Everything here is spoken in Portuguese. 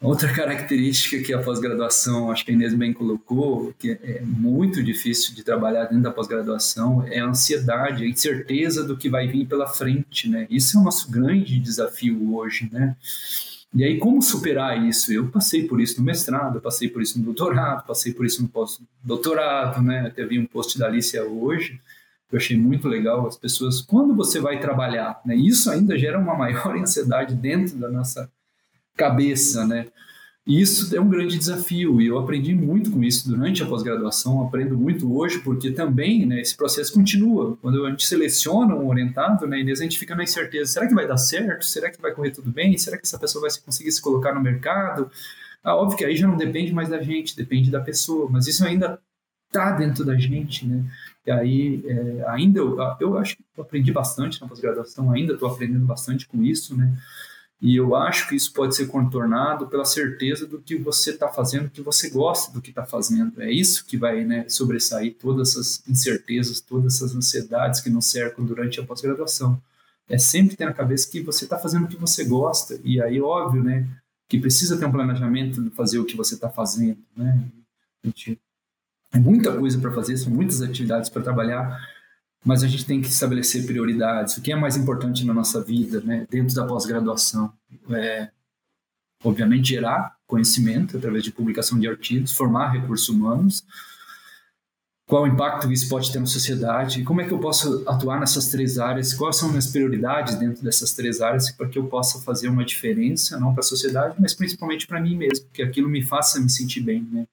Outra característica que a pós-graduação, acho que a Inês bem colocou, que é muito difícil de trabalhar dentro da pós-graduação, é a ansiedade, a incerteza do que vai vir pela frente, né? Isso é o nosso grande desafio hoje, né? E aí, como superar isso? Eu passei por isso no mestrado, passei por isso no doutorado, passei por isso no pós-doutorado, né? Até vi um post da Alicia hoje, que eu achei muito legal. As pessoas, quando você vai trabalhar, né? Isso ainda gera uma maior ansiedade dentro da nossa cabeça, né? E isso é um grande desafio e eu aprendi muito com isso durante a pós-graduação, aprendo muito hoje porque também né, esse processo continua. Quando a gente seleciona um orientado, né, Inês, a gente fica na incerteza, será que vai dar certo? Será que vai correr tudo bem? Será que essa pessoa vai conseguir se colocar no mercado? Ah, óbvio que aí já não depende mais da gente, depende da pessoa, mas isso ainda está dentro da gente, né? E aí, é, ainda, eu, eu acho que eu aprendi bastante na pós-graduação, ainda estou aprendendo bastante com isso, né? E eu acho que isso pode ser contornado pela certeza do que você está fazendo, que você gosta do que está fazendo. É isso que vai né, sobressair todas essas incertezas, todas essas ansiedades que nos cercam durante a pós-graduação. É sempre ter na cabeça que você está fazendo o que você gosta. E aí, óbvio, né, que precisa ter um planejamento de fazer o que você está fazendo. Né? A gente, é muita coisa para fazer, são muitas atividades para trabalhar mas a gente tem que estabelecer prioridades. O que é mais importante na nossa vida, né, dentro da pós-graduação? É, obviamente, gerar conhecimento através de publicação de artigos, formar recursos humanos. Qual o impacto isso pode ter na sociedade? Como é que eu posso atuar nessas três áreas? Quais são as prioridades dentro dessas três áreas para que eu possa fazer uma diferença, não para a sociedade, mas principalmente para mim mesmo, que aquilo me faça me sentir bem, né?